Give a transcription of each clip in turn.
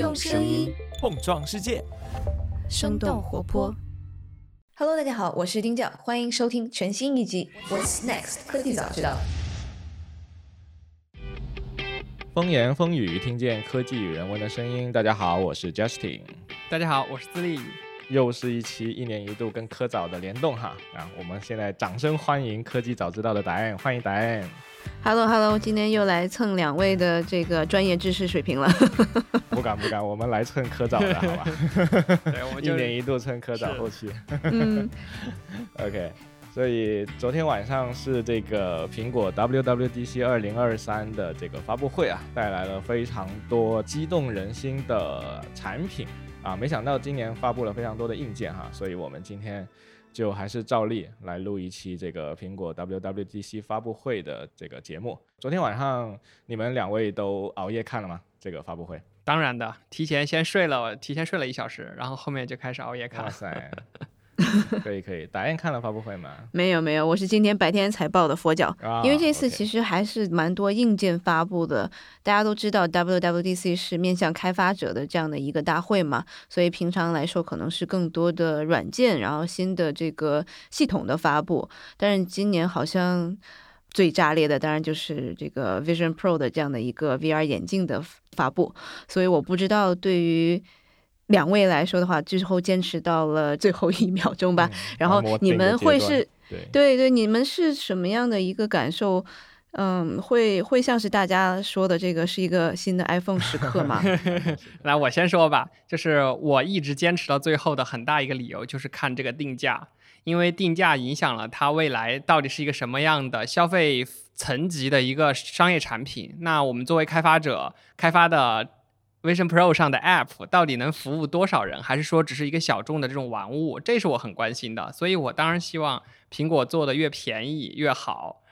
用声音碰撞世界，生动活泼。Hello，大家好，我是丁教，欢迎收听全新一集《What's Next 科技早知道》。风言风语，听见科技与人文的声音。大家好，我是 Justin。大家好，我是自立。又是一期一年一度跟科早的联动哈啊！我们现在掌声欢迎科技早知道的答案，欢迎答案。Hello Hello，今天又来蹭两位的这个专业知识水平了。不敢不敢，我们来蹭科长的好吧？对，我们一年一度蹭科长后期。嗯。OK，所以昨天晚上是这个苹果 WWDC 二零二三的这个发布会啊，带来了非常多激动人心的产品。啊，没想到今年发布了非常多的硬件哈，所以我们今天就还是照例来录一期这个苹果 WWDC 发布会的这个节目。昨天晚上你们两位都熬夜看了吗？这个发布会？当然的，提前先睡了，提前睡了一小时，然后后面就开始熬夜看。哇塞！可以可以，打印看了发布会吗？没有没有，我是今天白天才报的佛脚，因为这次其实还是蛮多硬件发布的。大家都知道，WWDC 是面向开发者的这样的一个大会嘛，所以平常来说可能是更多的软件，然后新的这个系统的发布。但是今年好像最炸裂的，当然就是这个 Vision Pro 的这样的一个 VR 眼镜的发布。所以我不知道对于。两位来说的话，最后坚持到了最后一秒钟吧。然后你们会是，对对，你们是什么样的一个感受？嗯，会会像是大家说的这个是一个新的 iPhone 时刻吗？来，我先说吧。就是我一直坚持到最后的很大一个理由，就是看这个定价，因为定价影响了它未来到底是一个什么样的消费层级的一个商业产品。那我们作为开发者开发的。Vision Pro 上的 App 到底能服务多少人，还是说只是一个小众的这种玩物？这是我很关心的。所以我当然希望苹果做的越便宜越好，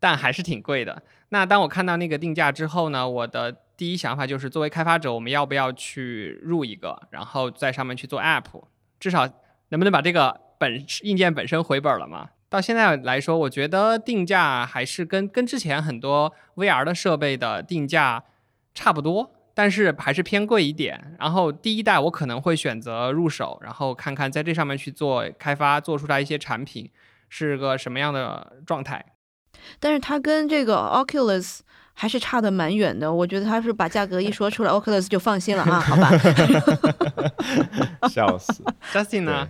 但还是挺贵的。那当我看到那个定价之后呢，我的第一想法就是，作为开发者，我们要不要去入一个，然后在上面去做 App？至少能不能把这个本硬件本身回本了嘛？到现在来说，我觉得定价还是跟跟之前很多 VR 的设备的定价差不多。但是还是偏贵一点，然后第一代我可能会选择入手，然后看看在这上面去做开发，做出来一些产品是个什么样的状态。但是它跟这个 Oculus 还是差的蛮远的，我觉得它是把价格一说出来，Oculus 就放心了啊，好吧？笑死，Justin 呢？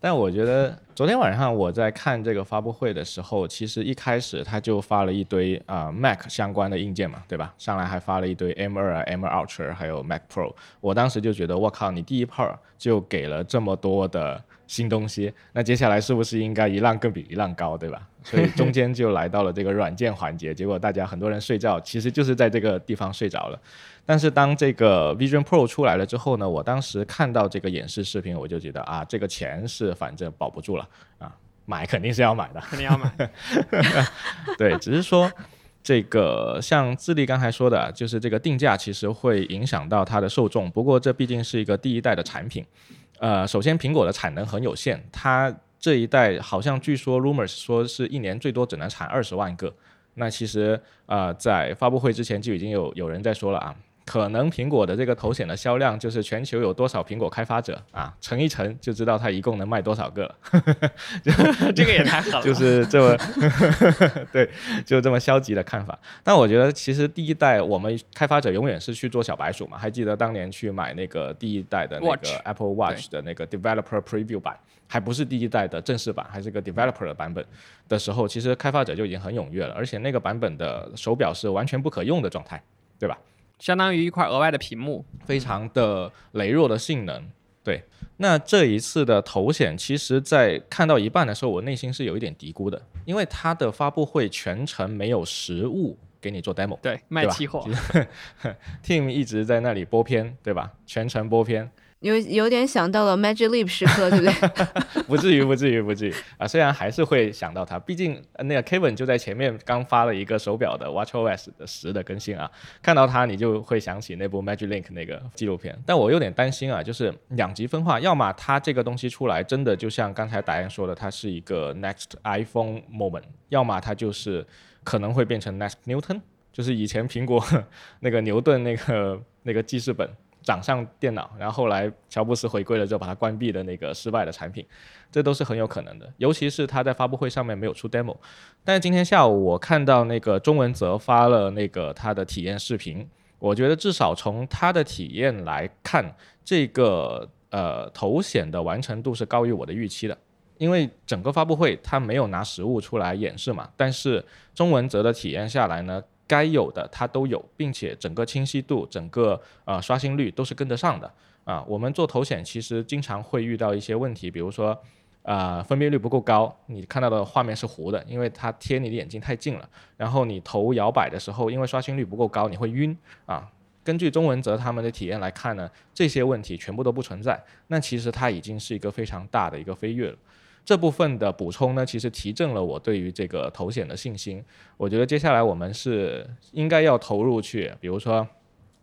但我觉得昨天晚上我在看这个发布会的时候，其实一开始他就发了一堆啊 Mac 相关的硬件嘛，对吧？上来还发了一堆 M2 啊、M2 Ultra，还有 Mac Pro。我当时就觉得，我靠，你第一炮就给了这么多的新东西，那接下来是不是应该一浪更比一浪高，对吧？所以中间就来到了这个软件环节，结果大家很多人睡觉，其实就是在这个地方睡着了。但是当这个 Vision Pro 出来了之后呢，我当时看到这个演示视频，我就觉得啊，这个钱是反正保不住了啊，买肯定是要买的，肯定要买。对，只是说这个像智利刚才说的，就是这个定价其实会影响到它的受众。不过这毕竟是一个第一代的产品，呃，首先苹果的产能很有限，它这一代好像据说 rumors 说是一年最多只能产二十万个。那其实啊，在发布会之前就已经有有人在说了啊。可能苹果的这个头显的销量就是全球有多少苹果开发者啊，乘一乘就知道它一共能卖多少个了。这个也太狠了，就是这么 对，就这么消极的看法。但我觉得其实第一代我们开发者永远是去做小白鼠嘛。还记得当年去买那个第一代的那个 Apple Watch 的那个 Developer Preview 版，还不是第一代的正式版，还是个 Developer 的版本的时候，其实开发者就已经很踊跃了，而且那个版本的手表是完全不可用的状态，对吧？相当于一块额外的屏幕，非常的羸弱的性能。对，那这一次的头显，其实在看到一半的时候，我内心是有一点嘀咕的，因为它的发布会全程没有实物给你做 demo，对，卖期货。Team 一直在那里播片，对吧？全程播片。有有点想到了 Magic Leap 时刻，对不对？不至于，不至于，不至于啊！虽然还是会想到它，毕竟那个 Kevin 就在前面刚发了一个手表的 WatchOS 的十的更新啊，看到它你就会想起那部 Magic Link 那个纪录片。但我有点担心啊，就是两极分化，要么它这个东西出来真的就像刚才达安说的，它是一个 Next iPhone moment，要么它就是可能会变成 Next Newton，就是以前苹果 那个牛顿那个那个记事本。掌上电脑，然后后来乔布斯回归了之后把它关闭的那个失败的产品，这都是很有可能的。尤其是他在发布会上面没有出 demo，但是今天下午我看到那个中文泽发了那个他的体验视频，我觉得至少从他的体验来看，这个呃头显的完成度是高于我的预期的。因为整个发布会他没有拿实物出来演示嘛，但是中文泽的体验下来呢，该有的它都有，并且整个清晰度、整个呃刷新率都是跟得上的啊。我们做头显其实经常会遇到一些问题，比如说啊分辨率不够高，你看到的画面是糊的，因为它贴你的眼睛太近了。然后你头摇摆的时候，因为刷新率不够高，你会晕啊。根据中文泽他们的体验来看呢，这些问题全部都不存在。那其实它已经是一个非常大的一个飞跃了。这部分的补充呢，其实提振了我对于这个投险的信心。我觉得接下来我们是应该要投入去，比如说。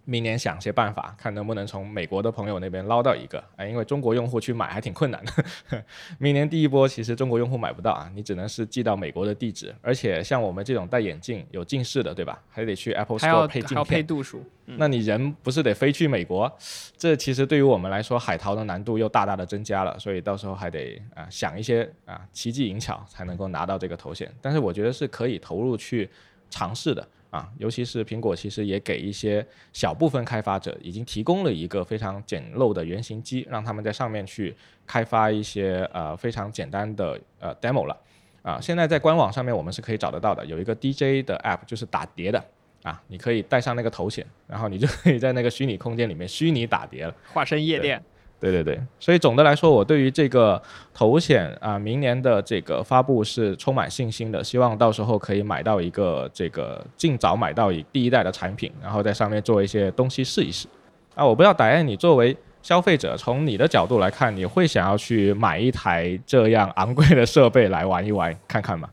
明年想些办法，看能不能从美国的朋友那边捞到一个啊，因为中国用户去买还挺困难的。明年第一波其实中国用户买不到啊，你只能是寄到美国的地址，而且像我们这种戴眼镜有近视的，对吧？还得去 Apple Store 配镜片，要配度数。那你人不是得飞去美国？这其实对于我们来说，海淘的难度又大大的增加了，所以到时候还得啊想一些啊奇技淫巧才能够拿到这个头衔。但是我觉得是可以投入去尝试的。啊，尤其是苹果，其实也给一些小部分开发者已经提供了一个非常简陋的原型机，让他们在上面去开发一些呃非常简单的呃 demo 了。啊，现在在官网上面我们是可以找得到的，有一个 DJ 的 app，就是打碟的。啊，你可以带上那个头显，然后你就可以在那个虚拟空间里面虚拟打碟了，化身夜店。对对对，所以总的来说，我对于这个头显啊，明年的这个发布是充满信心的。希望到时候可以买到一个这个尽早买到一第一代的产品，然后在上面做一些东西试一试。啊，我不知道，打燕，你作为消费者，从你的角度来看，你会想要去买一台这样昂贵的设备来玩一玩看看吗？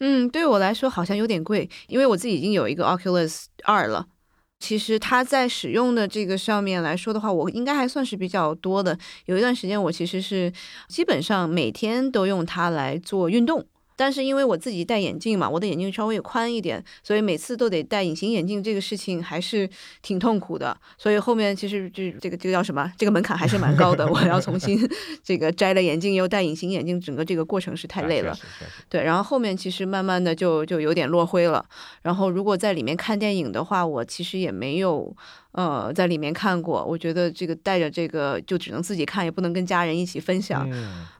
嗯，对我来说好像有点贵，因为我自己已经有一个 Oculus 二了。其实它在使用的这个上面来说的话，我应该还算是比较多的。有一段时间，我其实是基本上每天都用它来做运动。但是因为我自己戴眼镜嘛，我的眼镜稍微宽一点，所以每次都得戴隐形眼镜，这个事情还是挺痛苦的。所以后面其实就这个这个叫什么？这个门槛还是蛮高的。我要重新 这个摘了眼镜又戴隐形眼镜，整个这个过程是太累了。对，然后后面其实慢慢的就就有点落灰了。然后如果在里面看电影的话，我其实也没有。呃，在里面看过，我觉得这个带着这个就只能自己看，也不能跟家人一起分享。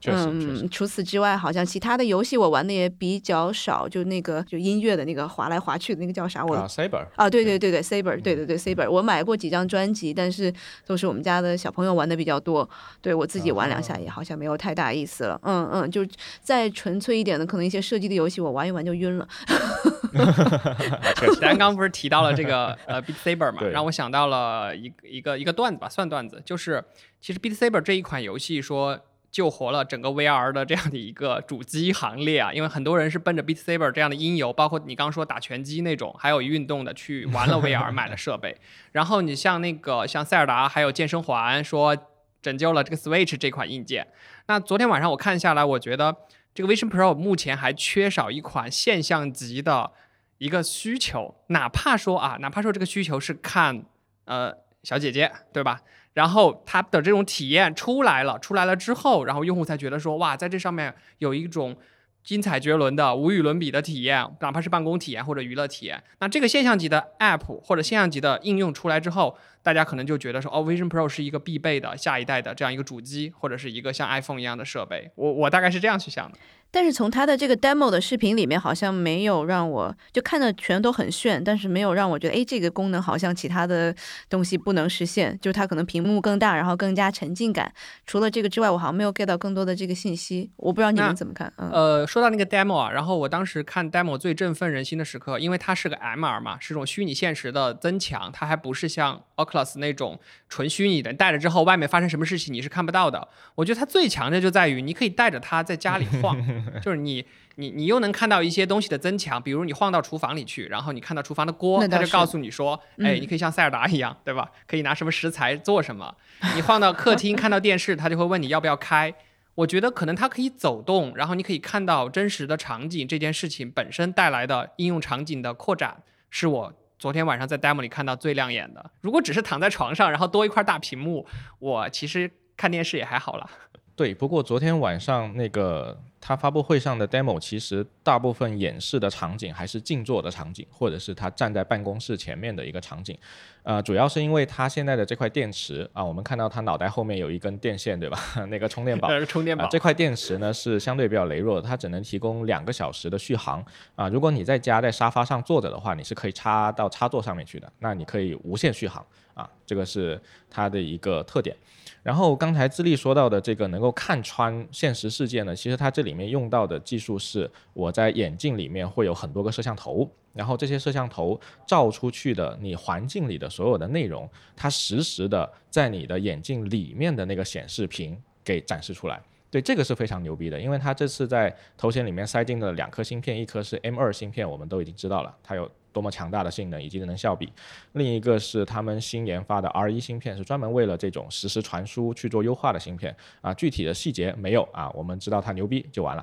嗯，除此之外，好像其他的游戏我玩的也比较少。就那个就音乐的那个滑来滑去的那个叫啥？我啊，Saber。啊，对对对对，Saber，对对对，Saber。我买过几张专辑，但是都是我们家的小朋友玩的比较多。对我自己玩两下也好像没有太大意思了。嗯嗯，就再纯粹一点的，可能一些射击的游戏我玩一玩就晕了。咱刚不是提到了这个呃 Beat Saber 嘛，让我想到了一个一个一个段子吧，算段子，就是其实 Beat Saber 这一款游戏说救活了整个 VR 的这样的一个主机行列啊，因为很多人是奔着 Beat Saber 这样的音游，包括你刚说打拳击那种，还有运动的去玩了 VR 买了设备，然后你像那个像塞尔达还有健身环说拯救了这个 Switch 这款硬件，那昨天晚上我看下来，我觉得这个 Vision Pro 目前还缺少一款现象级的。一个需求，哪怕说啊，哪怕说这个需求是看呃小姐姐，对吧？然后它的这种体验出来了，出来了之后，然后用户才觉得说哇，在这上面有一种精彩绝伦的、无与伦比的体验，哪怕是办公体验或者娱乐体验。那这个现象级的 App 或者现象级的应用出来之后，大家可能就觉得说，哦，Vision Pro 是一个必备的下一代的这样一个主机，或者是一个像 iPhone 一样的设备。我我大概是这样去想的。但是从他的这个 demo 的视频里面，好像没有让我就看的全都很炫，但是没有让我觉得，哎，这个功能好像其他的东西不能实现。就是它可能屏幕更大，然后更加沉浸感。除了这个之外，我好像没有 get 到更多的这个信息。我不知道你们怎么看。呃，说到那个 demo 啊，然后我当时看 demo 最振奋人心的时刻，因为它是个 MR 嘛，是种虚拟现实的增强，它还不是像 Oculus 那种纯虚拟的，戴了之后外面发生什么事情你是看不到的。我觉得它最强的就在于你可以带着它在家里晃。就是你，你，你又能看到一些东西的增强，比如你晃到厨房里去，然后你看到厨房的锅，它就告诉你说，哎，你可以像塞尔达一样，对吧？可以拿什么食材做什么？你晃到客厅看到电视，它就会问你要不要开。我觉得可能它可以走动，然后你可以看到真实的场景，这件事情本身带来的应用场景的扩展，是我昨天晚上在 demo 里看到最亮眼的。如果只是躺在床上，然后多一块大屏幕，我其实看电视也还好了。对，不过昨天晚上那个他发布会上的 demo，其实大部分演示的场景还是静坐的场景，或者是他站在办公室前面的一个场景。呃，主要是因为他现在的这块电池啊，我们看到他脑袋后面有一根电线，对吧？那个充电宝，充电宝。这块电池呢是相对比较羸弱的，它只能提供两个小时的续航啊。如果你在家在沙发上坐着的话，你是可以插到插座上面去的，那你可以无限续航啊，这个是它的一个特点。然后刚才资历说到的这个能够看穿现实世界呢，其实它这里面用到的技术是我在眼镜里面会有很多个摄像头，然后这些摄像头照出去的你环境里的所有的内容，它实时的在你的眼镜里面的那个显示屏给展示出来。对，这个是非常牛逼的，因为它这次在头显里面塞进了两颗芯片，一颗是 M2 芯片，我们都已经知道了，它有。多么强大的性能以及能效比，另一个是他们新研发的 R1 芯片，是专门为了这种实时传输去做优化的芯片啊。具体的细节没有啊，我们知道它牛逼就完了，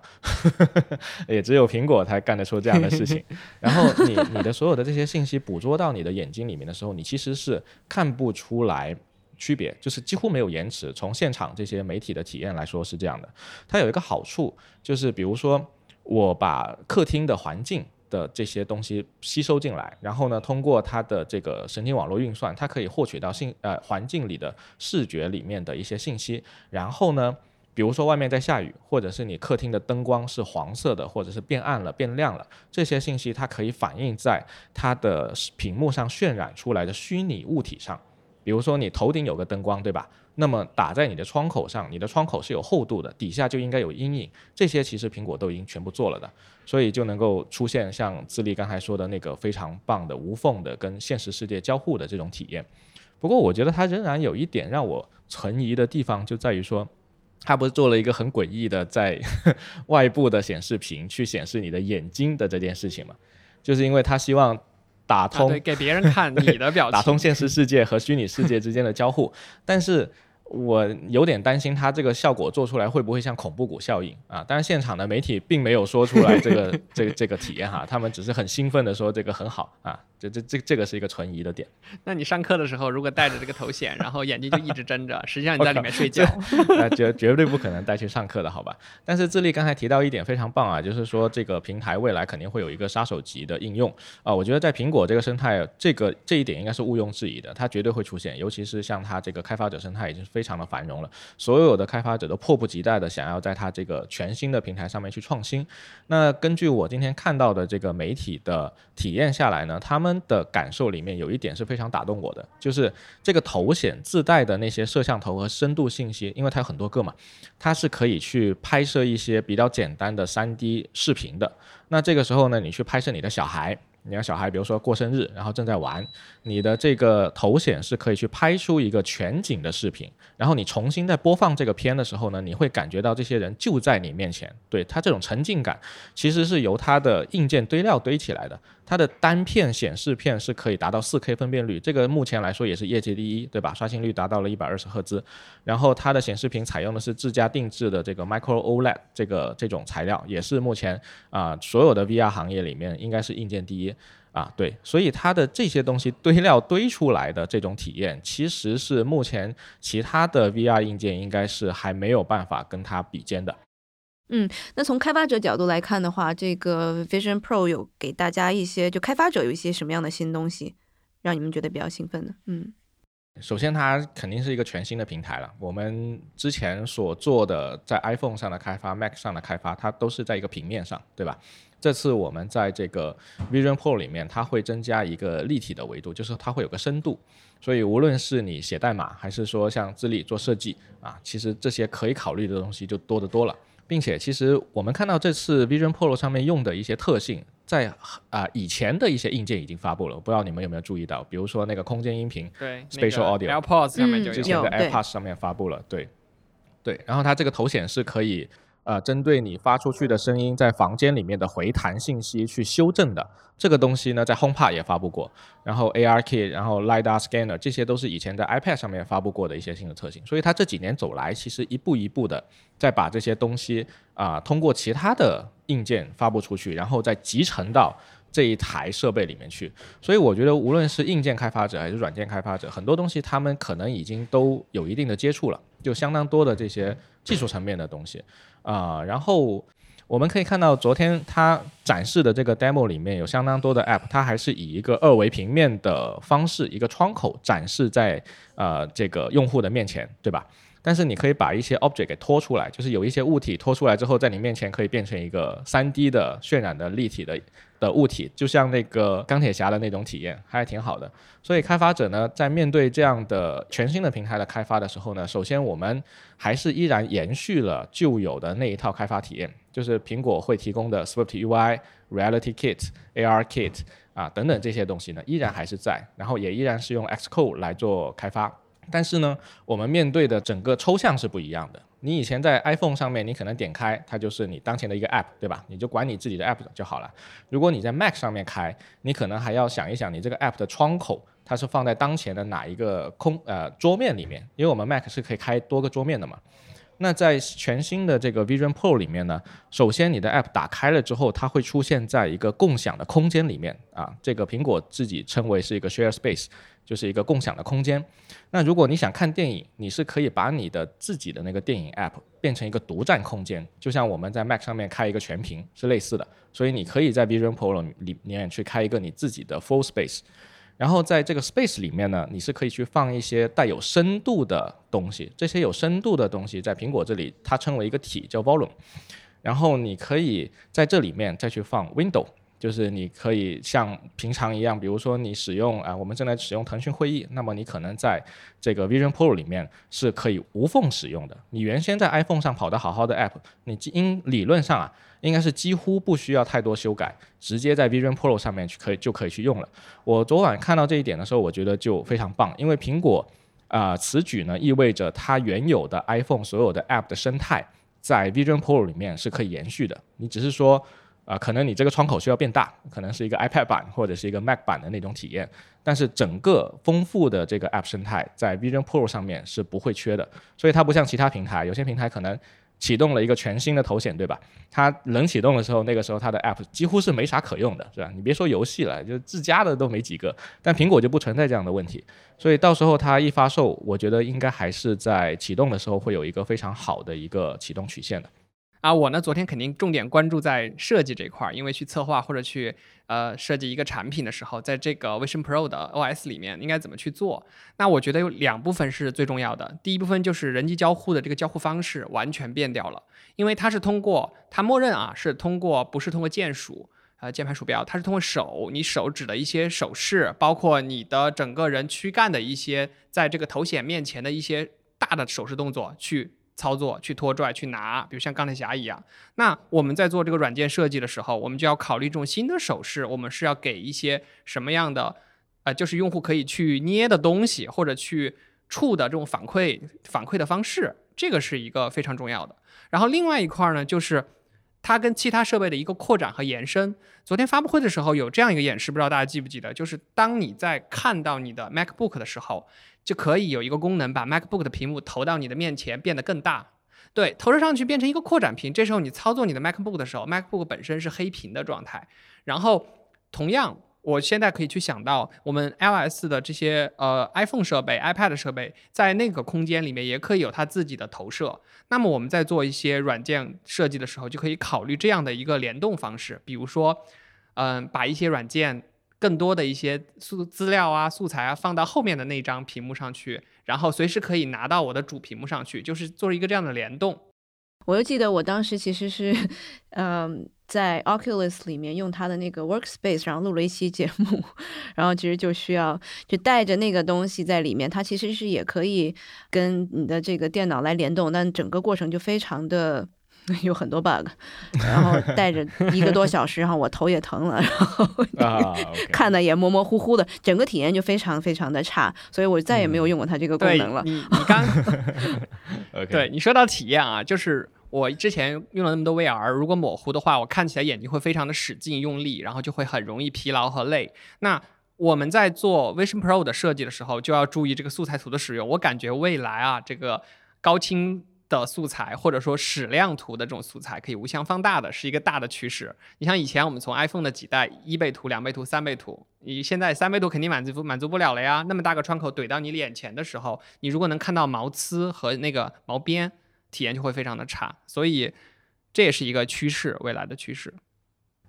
也只有苹果才干得出这样的事情。然后你你的所有的这些信息捕捉到你的眼睛里面的时候，你其实是看不出来区别，就是几乎没有延迟。从现场这些媒体的体验来说是这样的。它有一个好处就是，比如说我把客厅的环境。的这些东西吸收进来，然后呢，通过它的这个神经网络运算，它可以获取到信呃环境里的视觉里面的一些信息。然后呢，比如说外面在下雨，或者是你客厅的灯光是黄色的，或者是变暗了、变亮了，这些信息它可以反映在它的屏幕上渲染出来的虚拟物体上。比如说你头顶有个灯光，对吧？那么打在你的窗口上，你的窗口是有厚度的，底下就应该有阴影。这些其实苹果都已经全部做了的，所以就能够出现像自立刚才说的那个非常棒的无缝的跟现实世界交互的这种体验。不过我觉得它仍然有一点让我存疑的地方，就在于说，它不是做了一个很诡异的在 外部的显示屏去显示你的眼睛的这件事情嘛？就是因为它希望。打通给别人看你的表情，打通现实世界和虚拟世界之间的交互，但是。我有点担心它这个效果做出来会不会像恐怖谷效应啊？当然，现场的媒体并没有说出来这个 这个这个体验哈，他们只是很兴奋的说这个很好啊，这这这这个是一个存疑的点。那你上课的时候如果戴着这个头显，然后眼睛就一直睁着，实际上你在里面睡 觉，那绝绝对不可能带去上课的好吧？但是智利刚才提到一点非常棒啊，就是说这个平台未来肯定会有一个杀手级的应用啊，我觉得在苹果这个生态，这个这一点应该是毋庸置疑的，它绝对会出现，尤其是像它这个开发者生态已经非。非常的繁荣了，所有的开发者都迫不及待的想要在它这个全新的平台上面去创新。那根据我今天看到的这个媒体的体验下来呢，他们的感受里面有一点是非常打动我的，就是这个头显自带的那些摄像头和深度信息，因为它有很多个嘛，它是可以去拍摄一些比较简单的 3D 视频的。那这个时候呢，你去拍摄你的小孩。你的小孩，比如说过生日，然后正在玩，你的这个头显是可以去拍出一个全景的视频，然后你重新再播放这个片的时候呢，你会感觉到这些人就在你面前，对它这种沉浸感，其实是由它的硬件堆料堆起来的。它的单片显示片是可以达到 4K 分辨率，这个目前来说也是业界第一，对吧？刷新率达到了一百二十赫兹。然后它的显示屏采用的是自家定制的这个 Micro OLED 这个这种材料，也是目前啊所有的 VR 行业里面应该是硬件第一啊。对，所以它的这些东西堆料堆出来的这种体验，其实是目前其他的 VR 硬件应该是还没有办法跟它比肩的。嗯，那从开发者角度来看的话，这个 Vision Pro 有给大家一些，就开发者有一些什么样的新东西，让你们觉得比较兴奋的？嗯，首先它肯定是一个全新的平台了。我们之前所做的在 iPhone 上的开发、Mac 上的开发，它都是在一个平面上，对吧？这次我们在这个 Vision Pro 里面，它会增加一个立体的维度，就是它会有个深度。所以无论是你写代码，还是说像自立做设计啊，其实这些可以考虑的东西就多得多了。并且，其实我们看到这次 Vision Pro 上面用的一些特性，在啊以前的一些硬件已经发布了，不知道你们有没有注意到？比如说那个空间音频，对，Spatial Audio，AirPods 上面就之前的 AirPods 上面发布了，对，对，然后它这个头显是可以。呃，针对你发出去的声音在房间里面的回弹信息去修正的这个东西呢，在 HomePod 也发布过，然后 ARKit，然后 LiDAR Scanner，这些都是以前在 iPad 上面发布过的一些新的特性。所以它这几年走来，其实一步一步的在把这些东西啊，通过其他的硬件发布出去，然后再集成到这一台设备里面去。所以我觉得，无论是硬件开发者还是软件开发者，很多东西他们可能已经都有一定的接触了，就相当多的这些技术层面的东西啊。然后我们可以看到，昨天他展示的这个 demo 里面有相当多的 app，它还是以一个二维平面的方式，一个窗口展示在呃这个用户的面前，对吧？但是你可以把一些 object 给拖出来，就是有一些物体拖出来之后，在你面前可以变成一个 3D 的渲染的立体的的物体，就像那个钢铁侠的那种体验，还是挺好的。所以开发者呢，在面对这样的全新的平台的开发的时候呢，首先我们还是依然延续了旧有的那一套开发体验，就是苹果会提供的 Swift UI、Reality Kit、AR Kit 啊等等这些东西呢，依然还是在，然后也依然是用 Xcode 来做开发。但是呢，我们面对的整个抽象是不一样的。你以前在 iPhone 上面，你可能点开它就是你当前的一个 App，对吧？你就管你自己的 App 就好了。如果你在 Mac 上面开，你可能还要想一想，你这个 App 的窗口它是放在当前的哪一个空呃桌面里面？因为我们 Mac 是可以开多个桌面的嘛。那在全新的这个 Vision Pro 里面呢，首先你的 App 打开了之后，它会出现在一个共享的空间里面啊，这个苹果自己称为是一个 Share Space。就是一个共享的空间。那如果你想看电影，你是可以把你的自己的那个电影 App 变成一个独占空间，就像我们在 Mac 上面开一个全屏是类似的。所以你可以在 Vision Pro 里面去开一个你自己的 Full Space，然后在这个 Space 里面呢，你是可以去放一些带有深度的东西。这些有深度的东西在苹果这里它称为一个体叫 Volume，然后你可以在这里面再去放 Window。就是你可以像平常一样，比如说你使用啊，我们正在使用腾讯会议，那么你可能在这个 Vision Pro 里面是可以无缝使用的。你原先在 iPhone 上跑的好好的 App，你应理论上啊，应该是几乎不需要太多修改，直接在 Vision Pro 上面去可以就可以去用了。我昨晚看到这一点的时候，我觉得就非常棒，因为苹果啊此举呢意味着它原有的 iPhone 所有的 App 的生态在 Vision Pro 里面是可以延续的。你只是说。啊，可能你这个窗口需要变大，可能是一个 iPad 版或者是一个 Mac 版的那种体验，但是整个丰富的这个 App 生态在 Vision Pro 上面是不会缺的，所以它不像其他平台，有些平台可能启动了一个全新的头显，对吧？它冷启动的时候，那个时候它的 App 几乎是没啥可用的，是吧？你别说游戏了，就自家的都没几个，但苹果就不存在这样的问题，所以到时候它一发售，我觉得应该还是在启动的时候会有一个非常好的一个启动曲线的。啊，我呢昨天肯定重点关注在设计这块儿，因为去策划或者去呃设计一个产品的时候，在这个 Vision Pro 的 OS 里面应该怎么去做？那我觉得有两部分是最重要的。第一部分就是人机交互的这个交互方式完全变掉了，因为它是通过它默认啊是通过不是通过键鼠呃键盘鼠标，它是通过手，你手指的一些手势，包括你的整个人躯干的一些在这个头显面前的一些大的手势动作去。操作去拖拽去拿，比如像钢铁侠一样。那我们在做这个软件设计的时候，我们就要考虑这种新的手势，我们是要给一些什么样的，呃，就是用户可以去捏的东西或者去触的这种反馈反馈的方式，这个是一个非常重要的。然后另外一块呢，就是它跟其他设备的一个扩展和延伸。昨天发布会的时候有这样一个演示，不知道大家记不记得？就是当你在看到你的 MacBook 的时候。就可以有一个功能，把 MacBook 的屏幕投到你的面前，变得更大。对，投射上去变成一个扩展屏。这时候你操作你的 MacBook 的时候，MacBook 本身是黑屏的状态。然后，同样，我现在可以去想到，我们 iOS 的这些呃 iPhone 设备、iPad 设备，在那个空间里面也可以有它自己的投射。那么我们在做一些软件设计的时候，就可以考虑这样的一个联动方式，比如说，嗯，把一些软件。更多的一些素资料啊、素材啊，放到后面的那张屏幕上去，然后随时可以拿到我的主屏幕上去，就是做一个这样的联动。我又记得我当时其实是，嗯，在 Oculus 里面用它的那个 Workspace，然后录了一期节目，然后其实就需要就带着那个东西在里面，它其实是也可以跟你的这个电脑来联动，但整个过程就非常的。有很多 bug，然后带着一个多小时，然后我头也疼了，然后看的也模模糊糊的，整个体验就非常非常的差，所以我再也没有用过它这个功能了。你你刚，对你说到体验啊，就是我之前用了那么多 VR，如果模糊的话，我看起来眼睛会非常的使劲用力，然后就会很容易疲劳和累。那我们在做 Vision Pro 的设计的时候，就要注意这个素材图的使用。我感觉未来啊，这个高清。的素材，或者说矢量图的这种素材，可以无限放大的，是一个大的趋势。你像以前我们从 iPhone 的几代一倍图、两倍图、三倍图，你现在三倍图肯定满足满足不了了呀。那么大个窗口怼到你眼前的时候，你如果能看到毛刺和那个毛边，体验就会非常的差。所以这也是一个趋势，未来的趋势。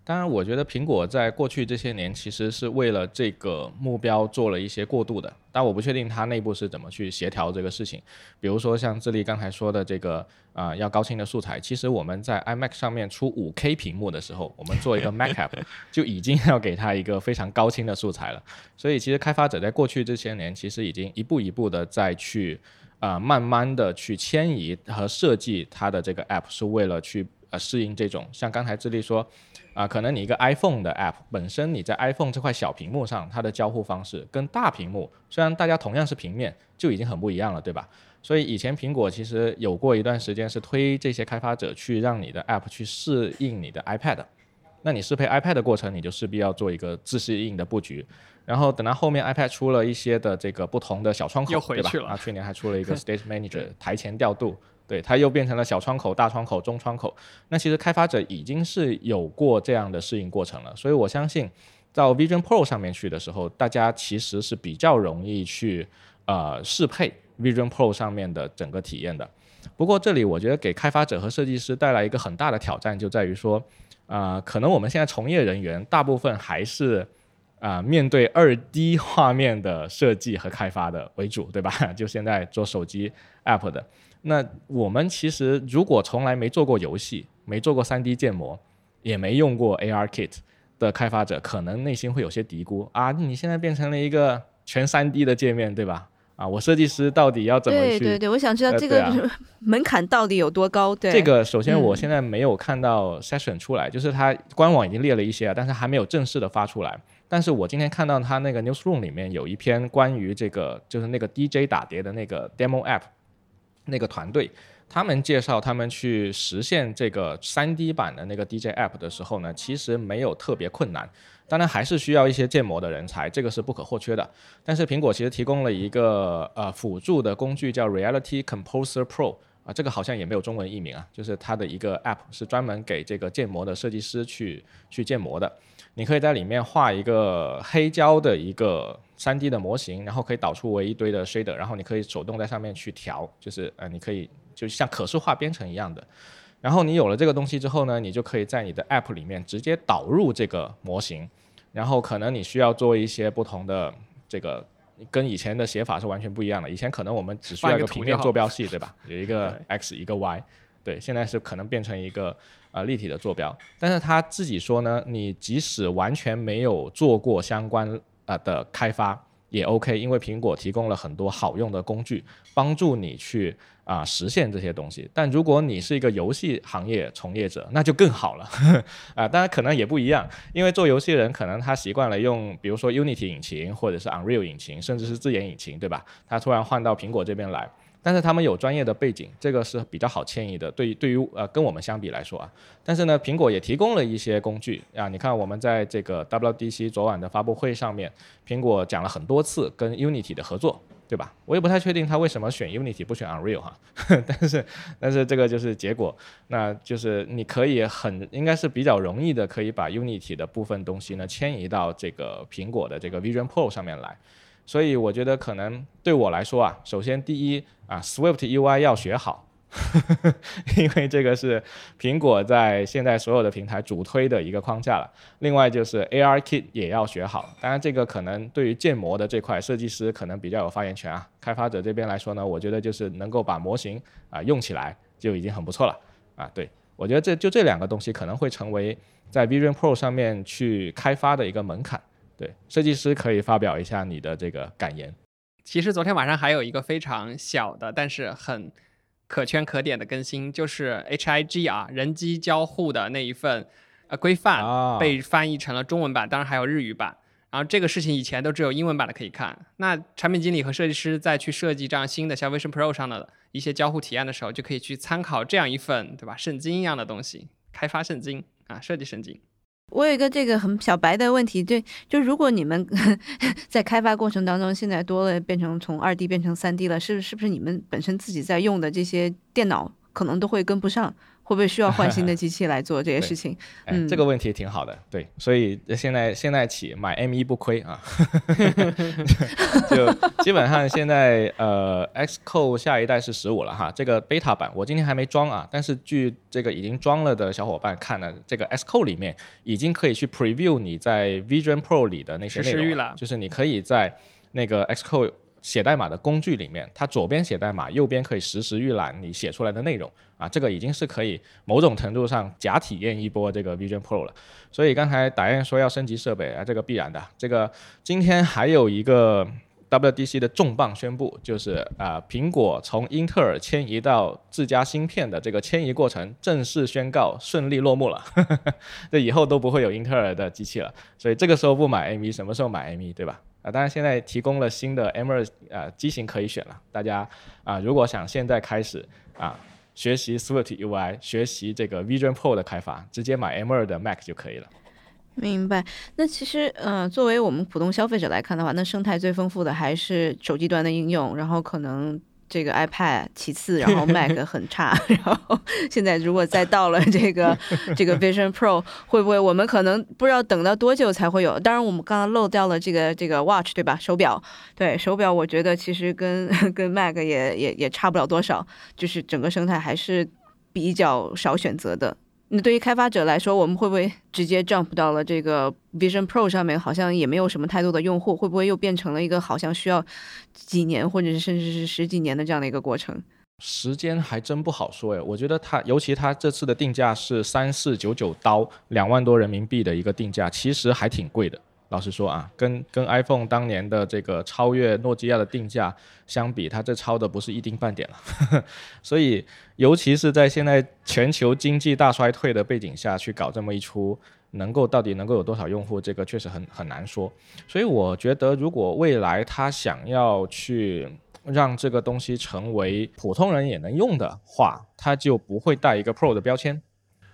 当然，我觉得苹果在过去这些年其实是为了这个目标做了一些过渡的，但我不确定它内部是怎么去协调这个事情。比如说像智利刚才说的这个啊，要高清的素材，其实我们在 iMac 上面出 5K 屏幕的时候，我们做一个 Mac App 就已经要给它一个非常高清的素材了。所以其实开发者在过去这些年其实已经一步一步的在去啊，慢慢的去迁移和设计它的这个 App，是为了去呃适应这种像刚才智利说。啊，可能你一个 iPhone 的 App 本身，你在 iPhone 这块小屏幕上，它的交互方式跟大屏幕，虽然大家同样是平面，就已经很不一样了，对吧？所以以前苹果其实有过一段时间是推这些开发者去让你的 App 去适应你的 iPad，那你适配 iPad 的过程，你就势必要做一个自适应的布局。然后等到后面 iPad 出了一些的这个不同的小窗口，对吧？啊，去年还出了一个 Stage Manager 台前调度。对，它又变成了小窗口、大窗口、中窗口。那其实开发者已经是有过这样的适应过程了，所以我相信到 Vision Pro 上面去的时候，大家其实是比较容易去呃适配 Vision Pro 上面的整个体验的。不过这里我觉得给开发者和设计师带来一个很大的挑战，就在于说，啊，可能我们现在从业人员大部分还是啊面对二 D 画面的设计和开发的为主，对吧？就现在做手机 App 的。那我们其实如果从来没做过游戏，没做过 3D 建模，也没用过 ARKit 的开发者，可能内心会有些嘀咕啊，你现在变成了一个全 3D 的界面，对吧？啊，我设计师到底要怎么去？对对对，我想知道这个 门槛到底有多高？对，这个首先我现在没有看到 session 出来，就是它官网已经列了一些，但是还没有正式的发出来。但是我今天看到它那个 newsroom 里面有一篇关于这个，就是那个 DJ 打碟的那个 demo app。那个团队，他们介绍他们去实现这个 3D 版的那个 DJ App 的时候呢，其实没有特别困难，当然还是需要一些建模的人才，这个是不可或缺的。但是苹果其实提供了一个呃辅助的工具，叫 Reality Composer Pro 啊，这个好像也没有中文译名啊，就是它的一个 App 是专门给这个建模的设计师去去建模的。你可以在里面画一个黑胶的一个 3D 的模型，然后可以导出为一堆的 shader，然后你可以手动在上面去调，就是呃，你可以就像可视化编程一样的。然后你有了这个东西之后呢，你就可以在你的 app 里面直接导入这个模型，然后可能你需要做一些不同的这个，跟以前的写法是完全不一样的。以前可能我们只需要一个平面坐标系，对吧？有一个 x 一个 y，对，现在是可能变成一个。呃，立体的坐标，但是他自己说呢，你即使完全没有做过相关啊的开发也 OK，因为苹果提供了很多好用的工具，帮助你去啊实现这些东西。但如果你是一个游戏行业从业者，那就更好了 啊，当然可能也不一样，因为做游戏的人可能他习惯了用，比如说 Unity 引擎或者是 Unreal 引擎，甚至是自研引擎，对吧？他突然换到苹果这边来。但是他们有专业的背景，这个是比较好迁移的。对于对于呃跟我们相比来说啊，但是呢，苹果也提供了一些工具啊。你看我们在这个 WDC 昨晚的发布会上面，苹果讲了很多次跟 Unity 的合作，对吧？我也不太确定他为什么选 Unity 不选 Unreal 哈。但是但是这个就是结果，那就是你可以很应该是比较容易的可以把 Unity 的部分东西呢迁移到这个苹果的这个 Vision Pro 上面来。所以我觉得可能对我来说啊，首先第一啊，Swift UI 要学好，因为这个是苹果在现在所有的平台主推的一个框架了。另外就是 ARKit 也要学好，当然这个可能对于建模的这块设计师可能比较有发言权啊。开发者这边来说呢，我觉得就是能够把模型啊用起来就已经很不错了啊。对我觉得这就这两个东西可能会成为在 Vision Pro 上面去开发的一个门槛。对，设计师可以发表一下你的这个感言。其实昨天晚上还有一个非常小的，但是很可圈可点的更新，就是 HIG 啊，人机交互的那一份呃规范被翻译成了中文版，当然还有日语版。然后这个事情以前都只有英文版的可以看。那产品经理和设计师在去设计这样新的像 Vision Pro 上的一些交互体验的时候，就可以去参考这样一份对吧，圣经一样的东西，开发圣经啊，设计圣经。我有一个这个很小白的问题，就就如果你们 在开发过程当中，现在多了变成从二 D 变成三 D 了，是是不是你们本身自己在用的这些电脑可能都会跟不上？会不会需要换新的机器来做这些 事情？嗯，这个问题挺好的。对，所以现在现在起买 M 一不亏啊。就基本上现在呃，Xcode 下一代是十五了哈，这个 beta 版我今天还没装啊，但是据这个已经装了的小伙伴看了，这个 Xcode 里面已经可以去 preview 你在 Vision Pro 里的那些内容，就是你可以在那个 Xcode。写代码的工具里面，它左边写代码，右边可以实时预览你写出来的内容啊，这个已经是可以某种程度上假体验一波这个 Vision Pro 了。所以刚才达燕说要升级设备啊，这个必然的。这个今天还有一个 WDC 的重磅宣布，就是啊，苹果从英特尔迁移到自家芯片的这个迁移过程正式宣告顺利落幕了。这以后都不会有英特尔的机器了。所以这个时候不买 M1，什么时候买 M1，对吧？啊，当然现在提供了新的 M2 呃机型可以选了，大家啊如果想现在开始啊学习 Swift UI，学习这个 Vision Pro 的开发，直接买 M2 的 Mac 就可以了。明白。那其实呃作为我们普通消费者来看的话，那生态最丰富的还是手机端的应用，然后可能。这个 iPad 其次，然后 Mac 很差，然后现在如果再到了这个这个 Vision Pro，会不会我们可能不知道等到多久才会有？当然，我们刚刚漏掉了这个这个 Watch，对吧？手表，对手表，我觉得其实跟跟 Mac 也也也差不了多少，就是整个生态还是比较少选择的。那对于开发者来说，我们会不会直接 jump 到了这个 Vision Pro 上面？好像也没有什么太多的用户，会不会又变成了一个好像需要几年，或者是甚至是十几年的这样的一个过程？时间还真不好说诶，我觉得它，尤其它这次的定价是三四九九刀，两万多人民币的一个定价，其实还挺贵的。老实说啊，跟跟 iPhone 当年的这个超越诺基亚的定价相比，它这超的不是一丁半点了。所以，尤其是在现在全球经济大衰退的背景下去搞这么一出，能够到底能够有多少用户，这个确实很很难说。所以，我觉得如果未来他想要去让这个东西成为普通人也能用的话，他就不会带一个 Pro 的标签。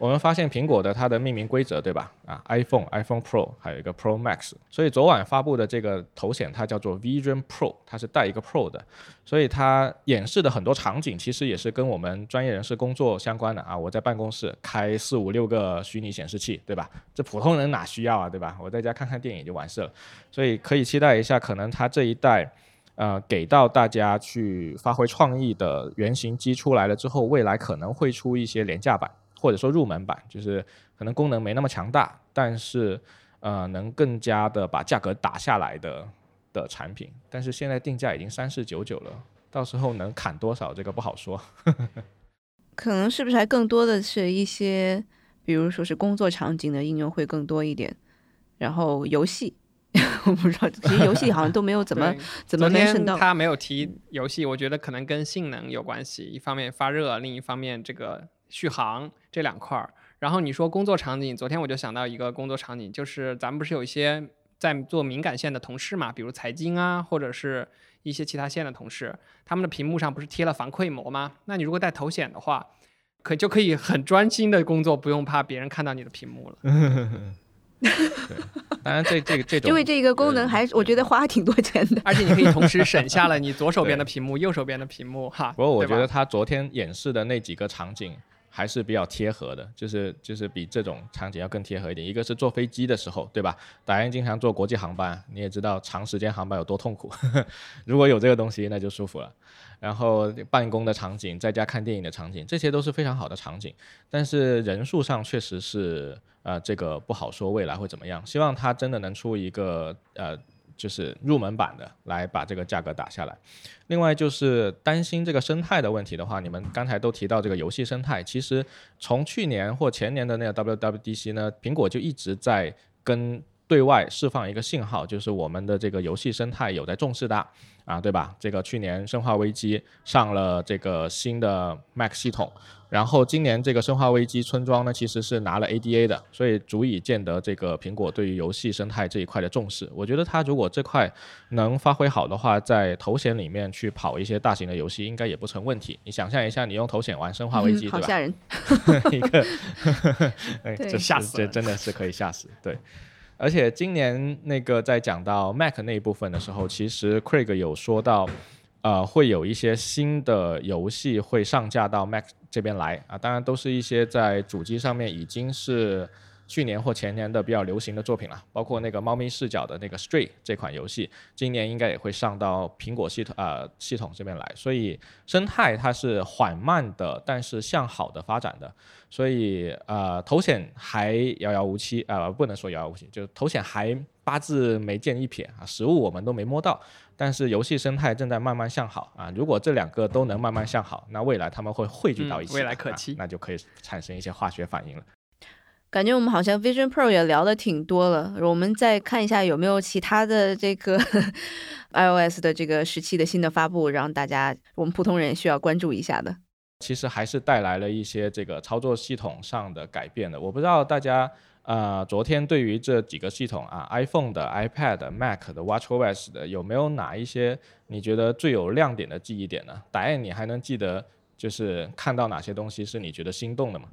我们发现苹果的它的命名规则，对吧？啊，iPhone、iPhone Pro，还有一个 Pro Max。所以昨晚发布的这个头显，它叫做 Vision Pro，它是带一个 Pro 的。所以它演示的很多场景，其实也是跟我们专业人士工作相关的啊。我在办公室开四五六个虚拟显示器，对吧？这普通人哪需要啊，对吧？我在家看看电影就完事了。所以可以期待一下，可能它这一代，呃，给到大家去发挥创意的原型机出来了之后，未来可能会出一些廉价版。或者说入门版，就是可能功能没那么强大，但是呃能更加的把价格打下来的的产品。但是现在定价已经三四九九了，到时候能砍多少这个不好说。可能是不是还更多的是一些，比如说是工作场景的应用会更多一点，然后游戏 我不知道，其实游戏好像都没有怎么怎么没升到。他没有提游戏，我觉得可能跟性能有关系，一方面发热，另一方面这个。续航这两块儿，然后你说工作场景，昨天我就想到一个工作场景，就是咱们不是有一些在做敏感线的同事嘛，比如财经啊，或者是一些其他线的同事，他们的屏幕上不是贴了防窥膜吗？那你如果带头显的话，可就可以很专心的工作，不用怕别人看到你的屏幕了。当然，这这个这种，因为这个功能还我觉得花挺多钱的，而且你可以同时省下了你 左手边的屏幕、右手边的屏幕哈。不过我觉得他昨天演示的那几个场景。还是比较贴合的，就是就是比这种场景要更贴合一点。一个是坐飞机的时候，对吧？达人经常坐国际航班，你也知道长时间航班有多痛苦。如果有这个东西，那就舒服了。然后办公的场景，在家看电影的场景，这些都是非常好的场景。但是人数上确实是呃，这个不好说未来会怎么样。希望它真的能出一个呃。就是入门版的，来把这个价格打下来。另外就是担心这个生态的问题的话，你们刚才都提到这个游戏生态，其实从去年或前年的那个 WWDC 呢，苹果就一直在跟对外释放一个信号，就是我们的这个游戏生态有在重视的。啊，对吧？这个去年《生化危机》上了这个新的 Mac 系统。然后今年这个《生化危机：村庄》呢，其实是拿了 ADA 的，所以足以见得这个苹果对于游戏生态这一块的重视。我觉得它如果这块能发挥好的话，在头显里面去跑一些大型的游戏，应该也不成问题。你想象一下，你用头显玩《生化危机》，好吓人，一个，哎，这吓死，这真的是可以吓死。对，而且今年那个在讲到 Mac 那一部分的时候，其实 Craig 有说到。呃，会有一些新的游戏会上架到 Mac 这边来啊，当然都是一些在主机上面已经是去年或前年的比较流行的作品了，包括那个猫咪视角的那个 Stray 这款游戏，今年应该也会上到苹果系统呃系统这边来，所以生态它是缓慢的，但是向好的发展的，所以呃头显还遥遥无期啊，不能说遥遥无期，就头显还八字没见一撇啊，实物我们都没摸到。但是游戏生态正在慢慢向好啊！如果这两个都能慢慢向好，那未来他们会汇聚到一起，未来可期，那就可以产生一些化学反应了。感觉我们好像 Vision Pro 也聊的挺多了，我们再看一下有没有其他的这个 iOS 的这个时期的新的发布，让大家我们普通人需要关注一下的。其实还是带来了一些这个操作系统上的改变的，我不知道大家。呃，昨天对于这几个系统啊，iPhone 的、iPad、Mac 的、WatchOS 的，有没有哪一些你觉得最有亮点的记忆点呢？答案你还能记得，就是看到哪些东西是你觉得心动的吗？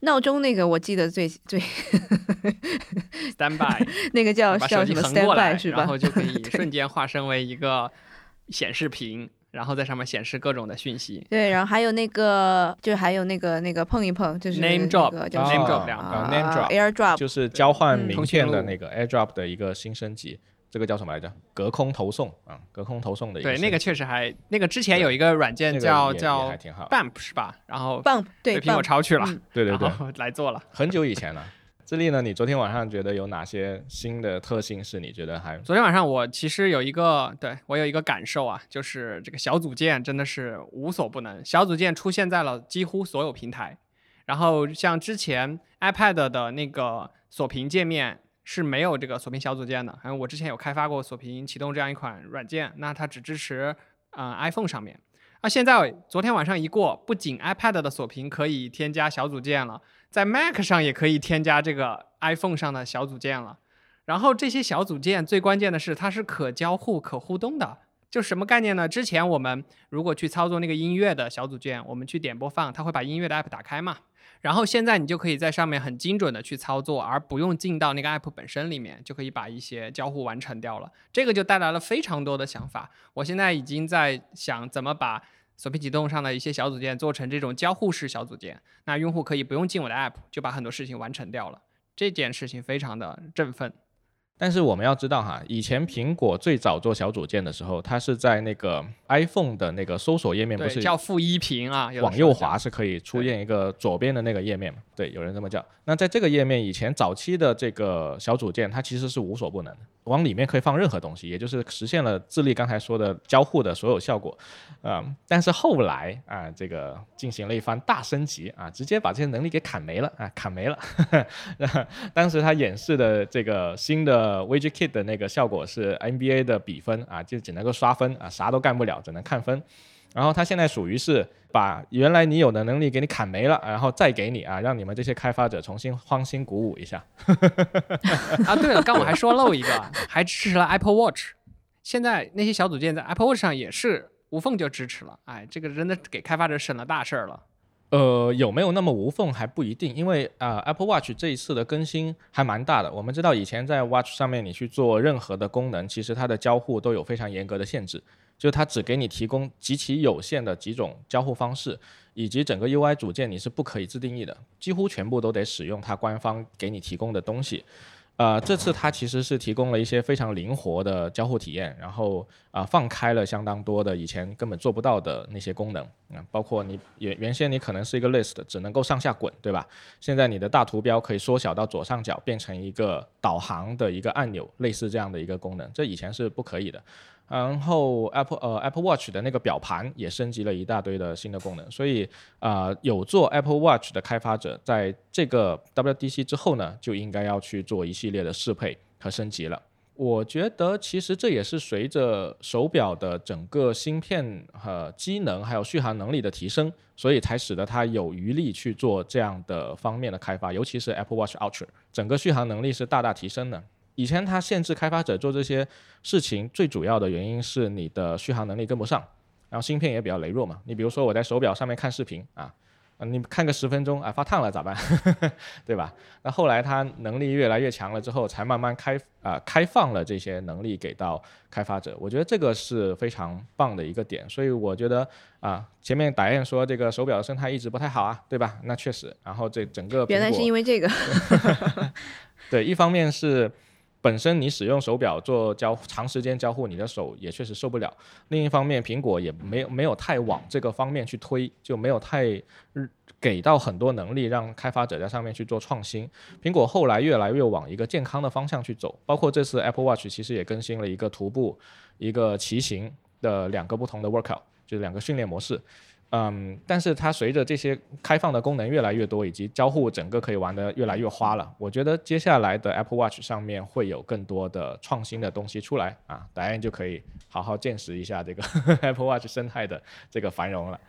闹钟那个我记得最最 Standby，那个叫叫什么 Standby 是吧？然后就可以瞬间化身为一个显示屏。然后在上面显示各种的讯息。对，然后还有那个，就还有那个那个碰一碰，就是 name drop，叫 name drop 两个 name drop，air drop 就是交换名片的那个 air drop 的一个新升级。这个叫什么来着？隔空投送啊，隔空投送的。对，那个确实还，那个之前有一个软件叫叫 bump 是吧？然后 bump 对苹果抄去了，对对对，来做了，很久以前了。智利呢？你昨天晚上觉得有哪些新的特性是你觉得还？昨天晚上我其实有一个，对我有一个感受啊，就是这个小组件真的是无所不能，小组件出现在了几乎所有平台。然后像之前 iPad 的那个锁屏界面是没有这个锁屏小组件的，嗯，我之前有开发过锁屏启动这样一款软件，那它只支持嗯 iPhone 上面。啊，现在昨天晚上一过，不仅 iPad 的锁屏可以添加小组件了。在 Mac 上也可以添加这个 iPhone 上的小组件了，然后这些小组件最关键的是它是可交互、可互动的，就什么概念呢？之前我们如果去操作那个音乐的小组件，我们去点播放，它会把音乐的 App 打开嘛，然后现在你就可以在上面很精准的去操作，而不用进到那个 App 本身里面，就可以把一些交互完成掉了，这个就带来了非常多的想法。我现在已经在想怎么把。锁屏启动上的一些小组件做成这种交互式小组件，那用户可以不用进我的 app 就把很多事情完成掉了，这件事情非常的振奋。但是我们要知道哈，以前苹果最早做小组件的时候，它是在那个 iPhone 的那个搜索页面，不是叫负一屏啊，往右滑是可以出现一个左边的那个页面嘛？对，有人这么叫。那在这个页面以前早期的这个小组件，它其实是无所不能的。往里面可以放任何东西，也就是实现了智利刚才说的交互的所有效果，啊，但是后来啊，这个进行了一番大升级啊，直接把这些能力给砍没了啊，砍没了。当时他演示的这个新的 VGKit 的那个效果是 NBA 的比分啊，就只能够刷分啊，啥都干不了，只能看分。然后它现在属于是把原来你有的能力给你砍没了，然后再给你啊，让你们这些开发者重新欢欣鼓舞一下。啊，对了，刚我还说漏一个，还支持了 Apple Watch，现在那些小组件在 Apple Watch 上也是无缝就支持了。哎，这个真的给开发者省了大事儿了。呃，有没有那么无缝还不一定，因为啊，Apple Watch 这一次的更新还蛮大的。我们知道以前在 Watch 上面你去做任何的功能，其实它的交互都有非常严格的限制。就它只给你提供极其有限的几种交互方式，以及整个 UI 组件你是不可以自定义的，几乎全部都得使用它官方给你提供的东西。呃，这次它其实是提供了一些非常灵活的交互体验，然后啊放开了相当多的以前根本做不到的那些功能啊，包括你原原先你可能是一个 list，只能够上下滚，对吧？现在你的大图标可以缩小到左上角，变成一个导航的一个按钮，类似这样的一个功能，这以前是不可以的。然后 Apple 呃 Apple Watch 的那个表盘也升级了一大堆的新的功能，所以啊有做 Apple Watch 的开发者在这个 WDC 之后呢，就应该要去做一系列的适配和升级了。我觉得其实这也是随着手表的整个芯片和机能还有续航能力的提升，所以才使得它有余力去做这样的方面的开发，尤其是 Apple Watch Ultra，整个续航能力是大大提升的。以前它限制开发者做这些事情，最主要的原因是你的续航能力跟不上，然后芯片也比较羸弱嘛。你比如说我在手表上面看视频啊。啊，你看个十分钟啊，发烫了咋办？对吧？那后来它能力越来越强了之后，才慢慢开啊开放了这些能力给到开发者。我觉得这个是非常棒的一个点。所以我觉得啊，前面打雁说这个手表的生态一直不太好啊，对吧？那确实。然后这整个原来是因为这个。对，一方面是。本身你使用手表做交长时间交互，你的手也确实受不了。另一方面，苹果也没有没有太往这个方面去推，就没有太给到很多能力让开发者在上面去做创新。苹果后来越来越往一个健康的方向去走，包括这次 Apple Watch 其实也更新了一个徒步、一个骑行的两个不同的 workout，就是两个训练模式。嗯，但是它随着这些开放的功能越来越多，以及交互整个可以玩的越来越花了，我觉得接下来的 Apple Watch 上面会有更多的创新的东西出来啊，大家就可以好好见识一下这个 Apple Watch 生态的这个繁荣了。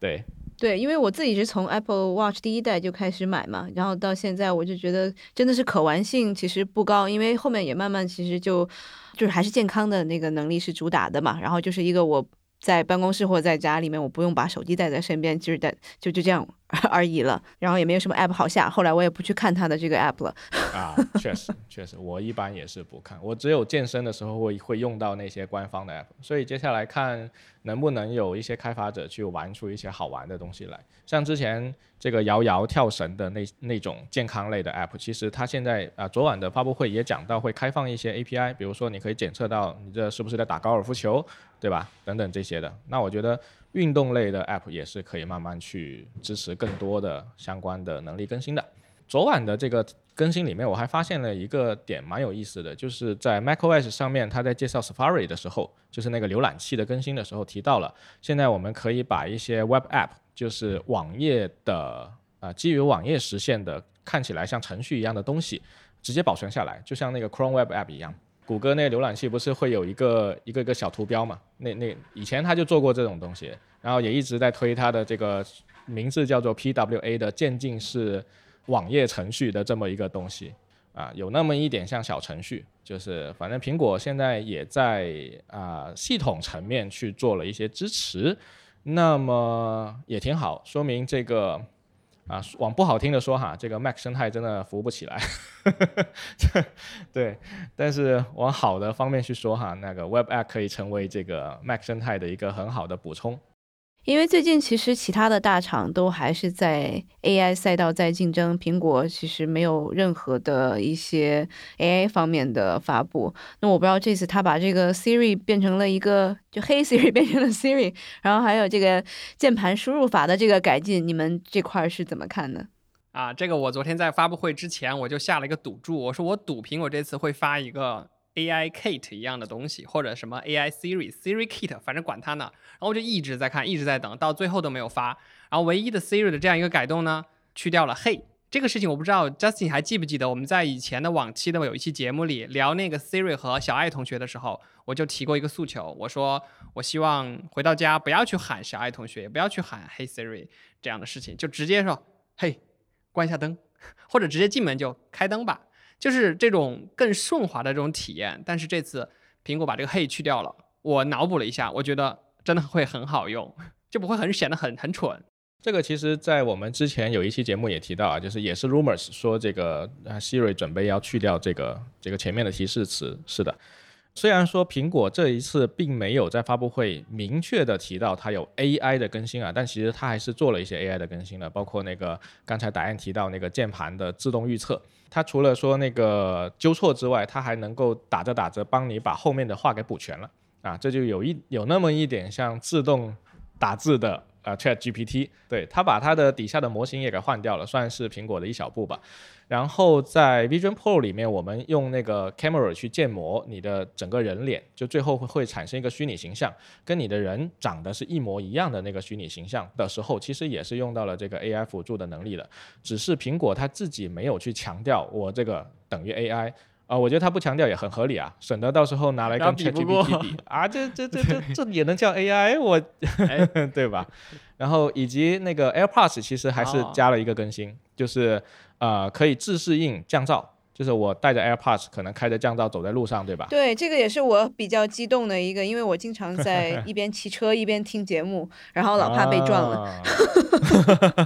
对，对，因为我自己是从 Apple Watch 第一代就开始买嘛，然后到现在我就觉得真的是可玩性其实不高，因为后面也慢慢其实就就是还是健康的那个能力是主打的嘛，然后就是一个我。在办公室或者在家里面，我不用把手机带在身边，就是带就就这样 而已了。然后也没有什么 app 好下，后来我也不去看它的这个 app 了。啊，确实确实，我一般也是不看，我只有健身的时候会会用到那些官方的 app。所以接下来看能不能有一些开发者去玩出一些好玩的东西来，像之前这个摇摇跳绳的那那种健康类的 app，其实它现在啊，昨晚的发布会也讲到会开放一些 API，比如说你可以检测到你这是不是在打高尔夫球。对吧？等等这些的，那我觉得运动类的 App 也是可以慢慢去支持更多的相关的能力更新的。昨晚的这个更新里面，我还发现了一个点蛮有意思的，就是在 macOS 上面，它在介绍 Safari 的时候，就是那个浏览器的更新的时候提到了，现在我们可以把一些 Web App，就是网页的啊基于网页实现的看起来像程序一样的东西，直接保存下来，就像那个 Chrome Web App 一样。谷歌那个浏览器不是会有一个一个一个小图标嘛？那那以前他就做过这种东西，然后也一直在推它的这个名字叫做 PWA 的渐进式网页程序的这么一个东西啊，有那么一点像小程序，就是反正苹果现在也在啊系统层面去做了一些支持，那么也挺好，说明这个。啊，往不好听的说哈，这个 Mac 生态真的扶不起来，对。但是往好的方面去说哈，那个 Web App 可以成为这个 Mac 生态的一个很好的补充。因为最近其实其他的大厂都还是在 AI 赛道在竞争，苹果其实没有任何的一些 AI 方面的发布。那我不知道这次他把这个 Siri 变成了一个就黑 Siri 变成了 Siri，然后还有这个键盘输入法的这个改进，你们这块是怎么看的？啊，这个我昨天在发布会之前我就下了一个赌注，我说我赌苹果这次会发一个。AI Kit 一样的东西，或者什么 AI Siri Siri Kit，反正管它呢。然后我就一直在看，一直在等，到最后都没有发。然后唯一的 Siri 的这样一个改动呢，去掉了 Hey 这个事情，我不知道 Justin 还记不记得我们在以前的往期的有一期节目里聊那个 Siri 和小爱同学的时候，我就提过一个诉求，我说我希望回到家不要去喊小爱同学，也不要去喊 Hey Siri 这样的事情，就直接说 Hey 关一下灯，或者直接进门就开灯吧。就是这种更顺滑的这种体验，但是这次苹果把这个 Hey 去掉了，我脑补了一下，我觉得真的会很好用，就不会很显得很很蠢。这个其实，在我们之前有一期节目也提到啊，就是也是 rumors 说这个 Siri 准备要去掉这个这个前面的提示词，是的。虽然说苹果这一次并没有在发布会明确的提到它有 AI 的更新啊，但其实它还是做了一些 AI 的更新的，包括那个刚才答案提到那个键盘的自动预测。它除了说那个纠错之外，它还能够打着打着帮你把后面的话给补全了啊，这就有一有那么一点像自动打字的啊 Chat GPT，对，它把它的底下的模型也给换掉了，算是苹果的一小步吧。然后在 Vision Pro 里面，我们用那个 camera 去建模你的整个人脸，就最后会产生一个虚拟形象，跟你的人长得是一模一样的那个虚拟形象的时候，其实也是用到了这个 AI 辅助的能力的。只是苹果它自己没有去强调我这个等于 AI，啊，我觉得他不强调也很合理啊，省得到时候拿来跟 ChatGPT 比啊，这这这这 这也能叫 AI 我，对吧？然后以及那个 AirPods 其实还是加了一个更新，就是呃可以自适应降噪。就是我带着 AirPods，可能开着降噪走在路上，对吧？对，这个也是我比较激动的一个，因为我经常在 一边骑车一边听节目，然后老怕被撞了。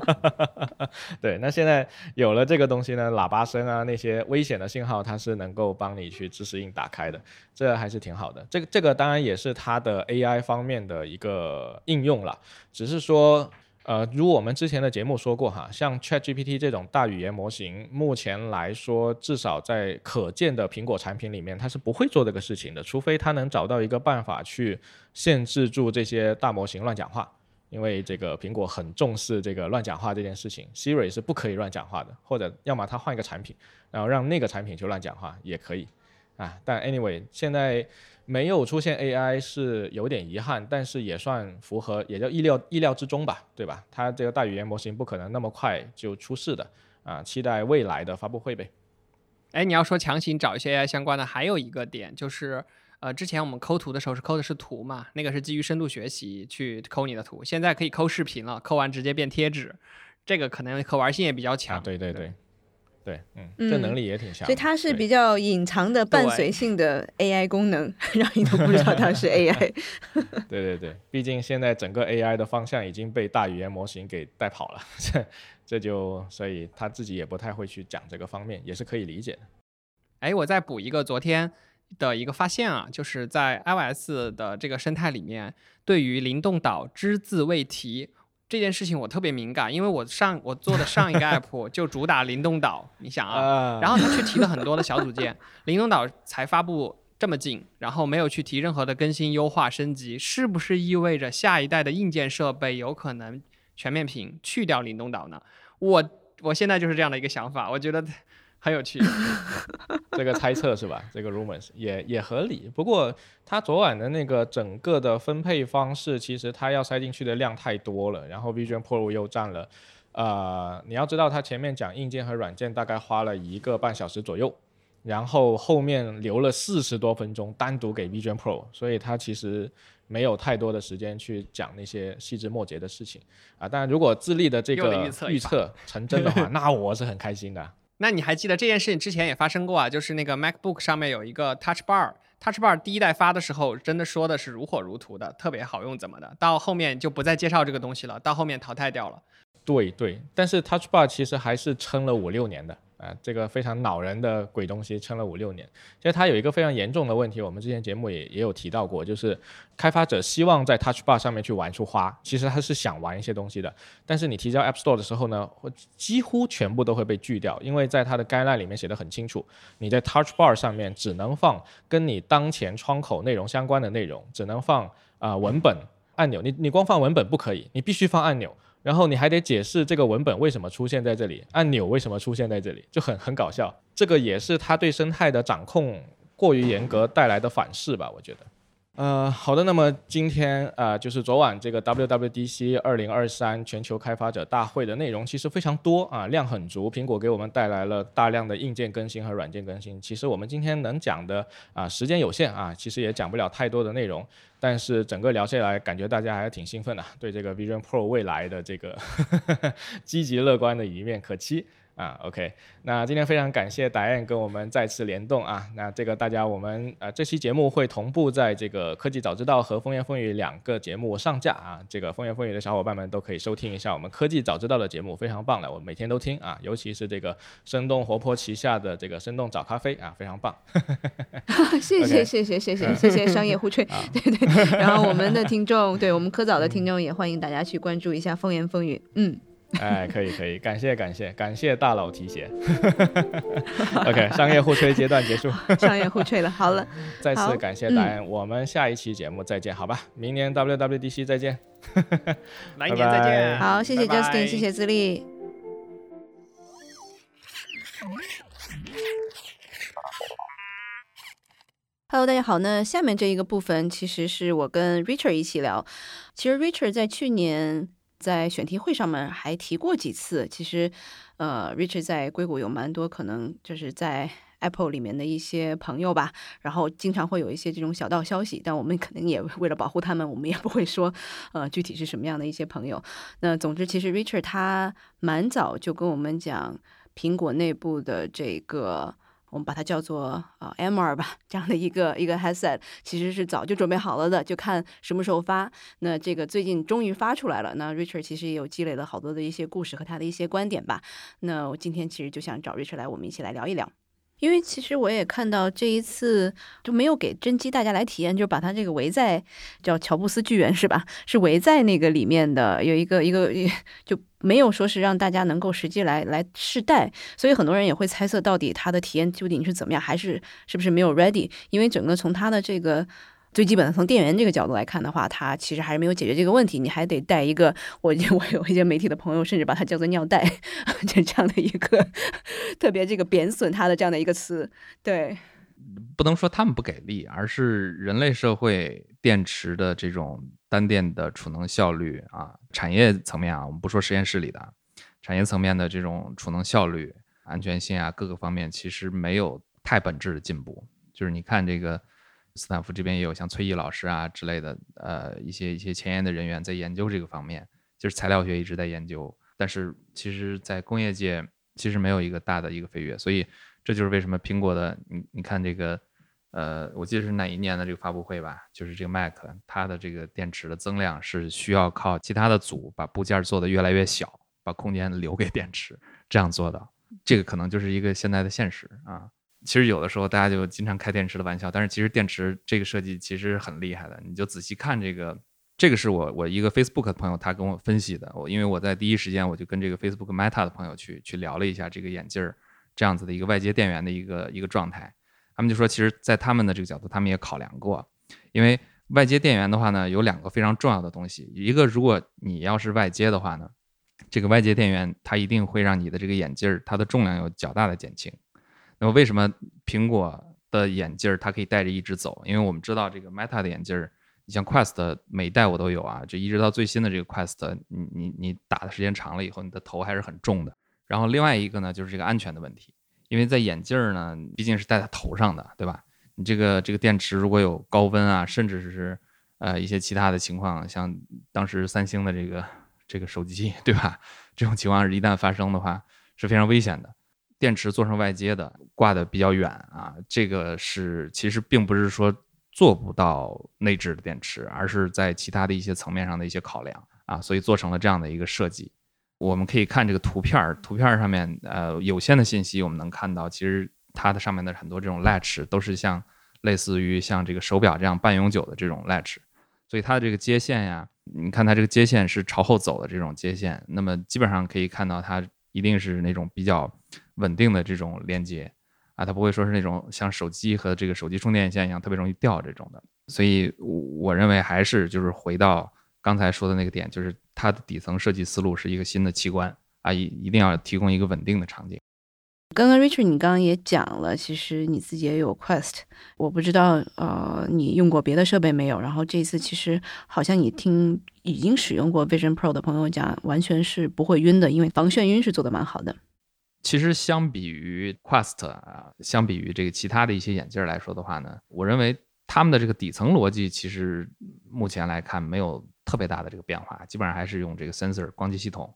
对，那现在有了这个东西呢，喇叭声啊那些危险的信号，它是能够帮你去自适应打开的，这还是挺好的。这个这个当然也是它的 AI 方面的一个应用了，只是说。呃，如我们之前的节目说过哈，像 ChatGPT 这种大语言模型，目前来说，至少在可见的苹果产品里面，它是不会做这个事情的，除非它能找到一个办法去限制住这些大模型乱讲话，因为这个苹果很重视这个乱讲话这件事情，Siri 是不可以乱讲话的，或者要么它换一个产品，然后让那个产品去乱讲话也可以，啊，但 anyway 现在。没有出现 AI 是有点遗憾，但是也算符合，也叫意料意料之中吧，对吧？它这个大语言模型不可能那么快就出世的啊，期待未来的发布会呗。哎，你要说强行找一些 AI 相关的，还有一个点就是，呃，之前我们抠图的时候是抠的是图嘛，那个是基于深度学习去抠你的图，现在可以抠视频了，抠完直接变贴纸，这个可能可玩性也比较强。对对对。对，嗯，这能力也挺强，所以它是比较隐藏的伴随性的 AI 功能，让你都不知道它是 AI。对对对，毕竟现在整个 AI 的方向已经被大语言模型给带跑了，这这就所以他自己也不太会去讲这个方面，也是可以理解的。哎，我再补一个昨天的一个发现啊，就是在 iOS 的这个生态里面，对于灵动岛只字未提。这件事情我特别敏感，因为我上我做的上一个 app 就主打灵动岛，你想啊，然后他去提了很多的小组件，灵动岛才发布这么近，然后没有去提任何的更新、优化、升级，是不是意味着下一代的硬件设备有可能全面屏去掉灵动岛呢？我我现在就是这样的一个想法，我觉得。很有趣，这个猜测是吧？这个 rumors 也也合理。不过他昨晚的那个整个的分配方式，其实他要塞进去的量太多了。然后 Vision Pro 又占了，呃，你要知道他前面讲硬件和软件大概花了一个半小时左右，然后后面留了四十多分钟单独给 Vision Pro，所以他其实没有太多的时间去讲那些细枝末节的事情啊。当然，如果智利的这个预测成真的话，那我是很开心的。那你还记得这件事情之前也发生过啊？就是那个 MacBook 上面有一个 Touch Bar，Touch Bar 第一代发的时候真的说的是如火如荼的，特别好用怎么的？到后面就不再介绍这个东西了，到后面淘汰掉了。对对，但是 Touch Bar 其实还是撑了五六年的。啊，这个非常恼人的鬼东西撑了五六年。其实它有一个非常严重的问题，我们之前节目也也有提到过，就是开发者希望在 Touch Bar 上面去玩出花，其实他是想玩一些东西的，但是你提交 App Store 的时候呢，几乎全部都会被拒掉，因为在它的 guideline 里面写的很清楚，你在 Touch Bar 上面只能放跟你当前窗口内容相关的内容，只能放啊文本按钮，你你光放文本不可以，你必须放按钮。然后你还得解释这个文本为什么出现在这里，按钮为什么出现在这里，就很很搞笑。这个也是他对生态的掌控过于严格带来的反噬吧，我觉得。呃，好的，那么今天啊，就是昨晚这个 WWDC 二零二三全球开发者大会的内容其实非常多啊，量很足。苹果给我们带来了大量的硬件更新和软件更新。其实我们今天能讲的啊，时间有限啊，其实也讲不了太多的内容。但是整个聊下来，感觉大家还是挺兴奋的，对这个 Vision Pro 未来的这个 积极乐观的一面可期。啊，OK，那今天非常感谢达燕跟我们再次联动啊，那这个大家我们呃这期节目会同步在这个科技早知道和风言风语两个节目上架啊，这个风言风语的小伙伴们都可以收听一下我们科技早知道的节目，非常棒的，我每天都听啊，尤其是这个生动活泼旗下的这个生动早咖啡啊，非常棒。谢谢谢谢谢谢谢谢商业互吹，对对，然后我们的听众，对我们科早的听众也欢迎大家去关注一下风言风语，嗯。哎，可以可以，感谢感谢感谢大佬提携。OK，商业互吹阶段结束。商业互吹了，好了。再次感谢大恩，我们下一期节目再见，好吧？明年 WWDC 再见。来年再见。好，谢谢 Justin，谢谢自立。Hello，大家好。那下面这一个部分其实是我跟 Richard 一起聊。其实 Richard 在去年。在选题会上面还提过几次，其实，呃，Richard 在硅谷有蛮多可能就是在 Apple 里面的一些朋友吧，然后经常会有一些这种小道消息，但我们可能也为了保护他们，我们也不会说呃具体是什么样的一些朋友。那总之，其实 Richard 他蛮早就跟我们讲苹果内部的这个。我们把它叫做啊 MR 吧，这样的一个一个 headset，其实是早就准备好了的，就看什么时候发。那这个最近终于发出来了。那 Richard 其实也有积累了好多的一些故事和他的一些观点吧。那我今天其实就想找 Richard 来，我们一起来聊一聊。因为其实我也看到这一次就没有给真机大家来体验，就是把它这个围在叫乔布斯巨园是吧？是围在那个里面的有一个一个 就没有说是让大家能够实际来来试戴，所以很多人也会猜测到底它的体验究竟是怎么样，还是是不是没有 ready？因为整个从它的这个。最基本的，从电源这个角度来看的话，它其实还是没有解决这个问题。你还得带一个，我我有一些媒体的朋友甚至把它叫做尿袋，就这样的一个特别这个贬损它的这样的一个词。对，不能说他们不给力，而是人类社会电池的这种单电的储能效率啊，产业层面啊，我们不说实验室里的，产业层面的这种储能效率、安全性啊，各个方面其实没有太本质的进步。就是你看这个。斯坦福这边也有像崔毅老师啊之类的，呃，一些一些前沿的人员在研究这个方面，就是材料学一直在研究，但是其实，在工业界其实没有一个大的一个飞跃，所以这就是为什么苹果的，你你看这个，呃，我记得是哪一年的这个发布会吧，就是这个 Mac 它的这个电池的增量是需要靠其他的组把部件做得越来越小，把空间留给电池这样做的，这个可能就是一个现在的现实啊。其实有的时候大家就经常开电池的玩笑，但是其实电池这个设计其实很厉害的。你就仔细看这个，这个是我我一个 Facebook 的朋友他跟我分析的。我因为我在第一时间我就跟这个 Facebook Meta 的朋友去去聊了一下这个眼镜儿这样子的一个外接电源的一个一个状态。他们就说，其实，在他们的这个角度，他们也考量过，因为外接电源的话呢，有两个非常重要的东西。一个，如果你要是外接的话呢，这个外接电源它一定会让你的这个眼镜儿它的重量有较大的减轻。那么为什么苹果的眼镜儿它可以带着一直走？因为我们知道这个 Meta 的眼镜儿，你像 Quest 每一代我都有啊，就一直到最新的这个 Quest，你你你打的时间长了以后，你的头还是很重的。然后另外一个呢，就是这个安全的问题，因为在眼镜儿呢，毕竟是戴在头上的，对吧？你这个这个电池如果有高温啊，甚至是呃一些其他的情况，像当时三星的这个这个手机，对吧？这种情况一旦发生的话，是非常危险的。电池做成外接的，挂的比较远啊，这个是其实并不是说做不到内置的电池，而是在其他的一些层面上的一些考量啊，所以做成了这样的一个设计。我们可以看这个图片儿，图片儿上面呃有限的信息，我们能看到，其实它的上面的很多这种 latch 都是像类似于像这个手表这样半永久的这种 latch，所以它的这个接线呀，你看它这个接线是朝后走的这种接线，那么基本上可以看到它一定是那种比较。稳定的这种连接啊，它不会说是那种像手机和这个手机充电线一样特别容易掉这种的，所以我认为还是就是回到刚才说的那个点，就是它的底层设计思路是一个新的器官啊，一一定要提供一个稳定的场景。刚刚 Richard 你刚刚也讲了，其实你自己也有 Quest，我不知道呃你用过别的设备没有？然后这次其实好像你听已经使用过 Vision Pro 的朋友讲，完全是不会晕的，因为防眩晕是做的蛮好的。其实相比于 Quest 啊，相比于这个其他的一些眼镜来说的话呢，我认为他们的这个底层逻辑其实目前来看没有特别大的这个变化，基本上还是用这个 sensor 光机系统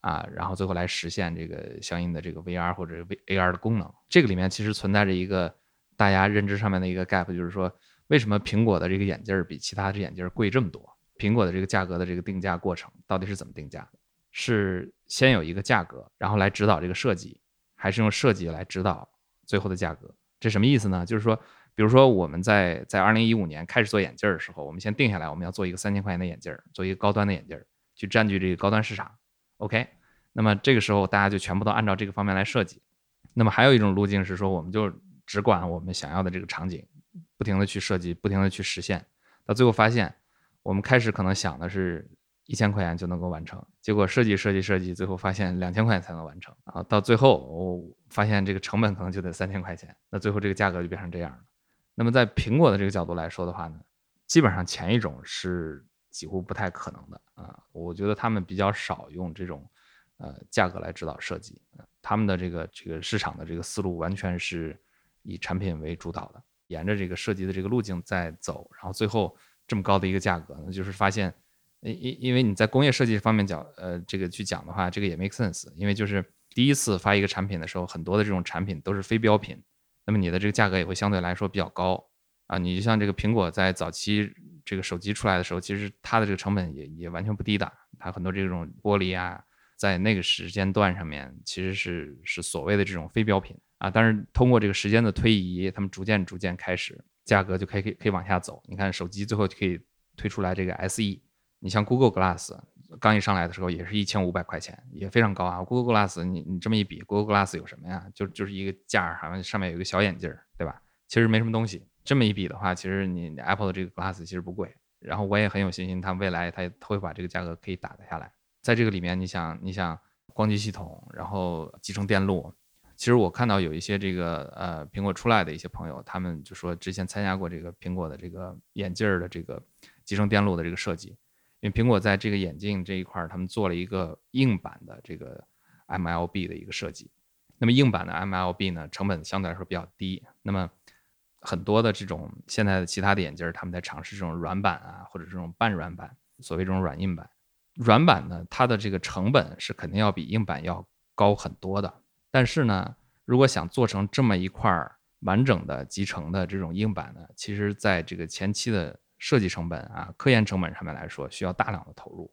啊，然后最后来实现这个相应的这个 VR 或者 V AR 的功能。这个里面其实存在着一个大家认知上面的一个 gap，就是说为什么苹果的这个眼镜比其他的眼镜贵这么多？苹果的这个价格的这个定价过程到底是怎么定价的？是先有一个价格，然后来指导这个设计，还是用设计来指导最后的价格？这什么意思呢？就是说，比如说我们在在二零一五年开始做眼镜的时候，我们先定下来，我们要做一个三千块钱的眼镜，做一个高端的眼镜，去占据这个高端市场。OK，那么这个时候大家就全部都按照这个方面来设计。那么还有一种路径是说，我们就只管我们想要的这个场景，不停的去设计，不停的去实现，到最后发现，我们开始可能想的是。一千块钱就能够完成，结果设计设计设计，最后发现两千块钱才能完成啊！到最后我发现这个成本可能就得三千块钱，那最后这个价格就变成这样了。那么在苹果的这个角度来说的话呢，基本上前一种是几乎不太可能的啊！我觉得他们比较少用这种呃价格来指导设计，他们的这个这个市场的这个思路完全是以产品为主导的，沿着这个设计的这个路径在走，然后最后这么高的一个价格呢，就是发现，因因因为你在工业设计方面讲，呃，这个去讲的话，这个也 make sense，因为就是第一次发一个产品的时候，很多的这种产品都是非标品，那么你的这个价格也会相对来说比较高啊。你就像这个苹果在早期这个手机出来的时候，其实它的这个成本也也完全不低的，它很多这种玻璃啊。在那个时间段上面，其实是是所谓的这种非标品啊，但是通过这个时间的推移，他们逐渐逐渐开始，价格就可以可以可以往下走。你看手机最后就可以推出来这个 SE，你像 Google Glass 刚一上来的时候也是一千五百块钱，也非常高啊。Google Glass 你你这么一比，Google Glass 有什么呀？就就是一个架儿，好像上面有一个小眼镜儿，对吧？其实没什么东西。这么一比的话，其实你 Apple 的这个 Glass 其实不贵。然后我也很有信心，它未来它它会把这个价格可以打得下来。在这个里面，你想，你想光机系统，然后集成电路，其实我看到有一些这个呃苹果出来的一些朋友，他们就说之前参加过这个苹果的这个眼镜的这个集成电路的这个设计，因为苹果在这个眼镜这一块，他们做了一个硬板的这个 MLB 的一个设计。那么硬板的 MLB 呢，成本相对来说比较低。那么很多的这种现在的其他的眼镜，他们在尝试这种软板啊，或者这种半软板，所谓这种软硬板。软板呢，它的这个成本是肯定要比硬板要高很多的。但是呢，如果想做成这么一块完整的集成的这种硬板呢，其实在这个前期的设计成本啊、科研成本上面来说，需要大量的投入。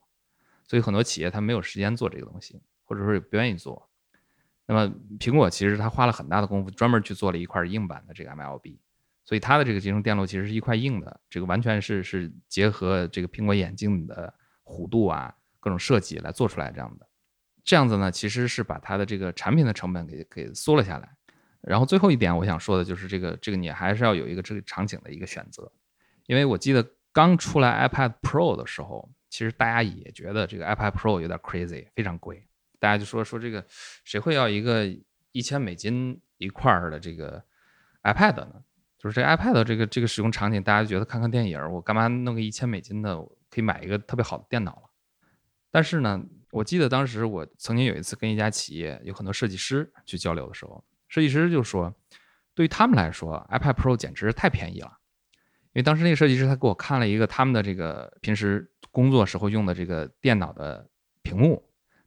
所以很多企业它没有时间做这个东西，或者说也不愿意做。那么苹果其实它花了很大的功夫，专门去做了一块硬板的这个 MLB，所以它的这个集成电路其实是一块硬的，这个完全是是结合这个苹果眼镜的。弧度啊，各种设计来做出来这样的，这样子呢，其实是把它的这个产品的成本给给缩了下来。然后最后一点，我想说的就是这个这个你还是要有一个这个场景的一个选择，因为我记得刚出来 iPad Pro 的时候，其实大家也觉得这个 iPad Pro 有点 crazy，非常贵，大家就说说这个谁会要一个一千美金一块儿的这个 iPad 呢？就是这 iPad 这个这个使用场景，大家觉得看看电影，我干嘛弄个一千美金的？可以买一个特别好的电脑了，但是呢，我记得当时我曾经有一次跟一家企业有很多设计师去交流的时候，设计师就说，对于他们来说，iPad Pro 简直是太便宜了，因为当时那个设计师他给我看了一个他们的这个平时工作时候用的这个电脑的屏幕，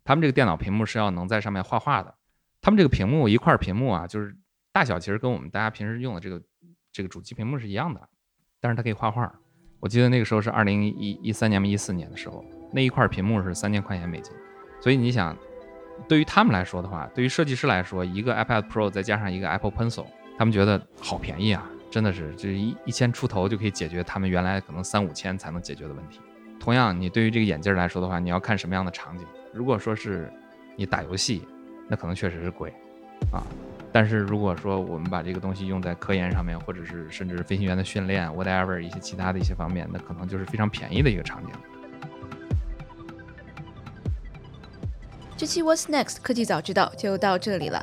他们这个电脑屏幕是要能在上面画画的，他们这个屏幕一块屏幕啊，就是大小其实跟我们大家平时用的这个这个主机屏幕是一样的，但是它可以画画。我记得那个时候是二零一一三年嘛，一四年的时候，那一块屏幕是三千块钱美金，所以你想，对于他们来说的话，对于设计师来说，一个 iPad Pro 再加上一个 Apple Pencil，他们觉得好便宜啊，真的是，就是一一千出头就可以解决他们原来可能三五千才能解决的问题。同样，你对于这个眼镜来说的话，你要看什么样的场景。如果说是你打游戏，那可能确实是贵，啊。但是如果说我们把这个东西用在科研上面，或者是甚至飞行员的训练，whatever 一些其他的一些方面，那可能就是非常便宜的一个场景。这期 What's Next 科技早知道就到这里了。